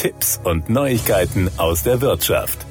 Tipps und Neuigkeiten aus der Wirtschaft.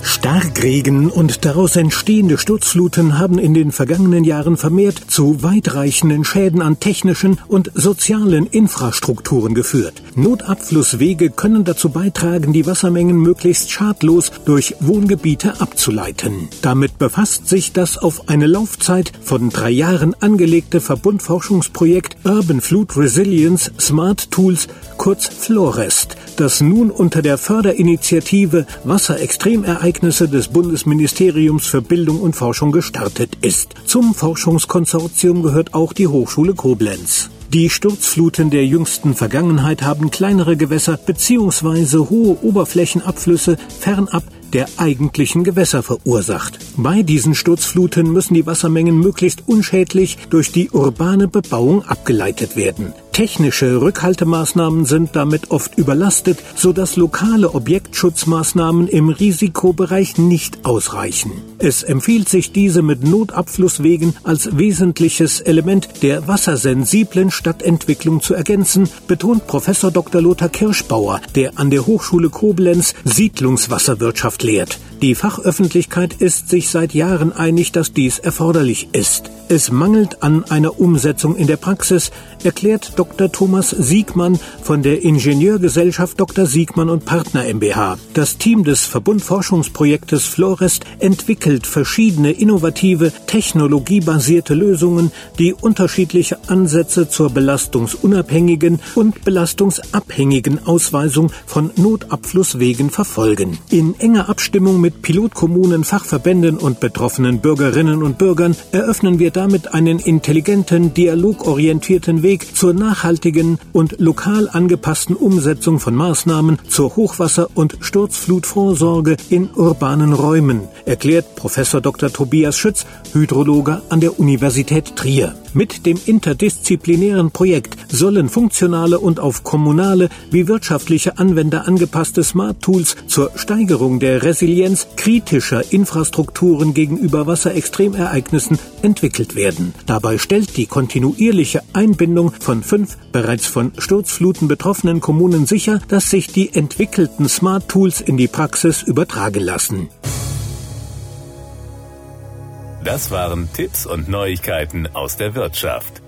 Starkregen und daraus entstehende Sturzfluten haben in den vergangenen Jahren vermehrt zu weitreichenden Schäden an technischen und sozialen Infrastrukturen geführt. Notabflusswege können dazu beitragen, die Wassermengen möglichst schadlos durch Wohngebiete abzuleiten. Damit befasst sich das auf eine Laufzeit von drei Jahren angelegte Verbundforschungsprojekt Urban Flood Resilience Smart Tools, kurz Florest, das nun unter der Förderinitiative Wasserextremereignisse Ereignisse des Bundesministeriums für Bildung und Forschung gestartet ist. Zum Forschungskonsortium gehört auch die Hochschule Koblenz. Die Sturzfluten der jüngsten Vergangenheit haben kleinere Gewässer bzw. hohe Oberflächenabflüsse fernab der eigentlichen Gewässer verursacht. Bei diesen Sturzfluten müssen die Wassermengen möglichst unschädlich durch die urbane Bebauung abgeleitet werden. Technische Rückhaltemaßnahmen sind damit oft überlastet, sodass lokale Objektschutzmaßnahmen im Risikobereich nicht ausreichen. Es empfiehlt sich, diese mit Notabflusswegen als wesentliches Element der wassersensiblen Stadtentwicklung zu ergänzen, betont Professor Dr. Lothar Kirschbauer, der an der Hochschule Koblenz Siedlungswasserwirtschaft lehrt. Die Fachöffentlichkeit ist sich seit Jahren einig, dass dies erforderlich ist. Es mangelt an einer Umsetzung in der Praxis, erklärt Dr. Thomas Siegmann von der Ingenieurgesellschaft Dr. Siegmann und Partner MBH. Das Team des Verbundforschungsprojektes Florest entwickelt verschiedene innovative, technologiebasierte Lösungen, die unterschiedliche Ansätze zur belastungsunabhängigen und belastungsabhängigen Ausweisung von Notabflusswegen verfolgen. In enger Abstimmung mit mit Pilotkommunen, Fachverbänden und betroffenen Bürgerinnen und Bürgern eröffnen wir damit einen intelligenten, dialogorientierten Weg zur nachhaltigen und lokal angepassten Umsetzung von Maßnahmen zur Hochwasser- und Sturzflutvorsorge in urbanen Räumen, erklärt Professor Dr. Tobias Schütz, Hydrologe an der Universität Trier. Mit dem interdisziplinären Projekt sollen funktionale und auf kommunale wie wirtschaftliche Anwender angepasste Smart Tools zur Steigerung der Resilienz kritischer Infrastrukturen gegenüber Wasserextremereignissen entwickelt werden. Dabei stellt die kontinuierliche Einbindung von fünf bereits von Sturzfluten betroffenen Kommunen sicher, dass sich die entwickelten Smart Tools in die Praxis übertragen lassen. Das waren Tipps und Neuigkeiten aus der Wirtschaft.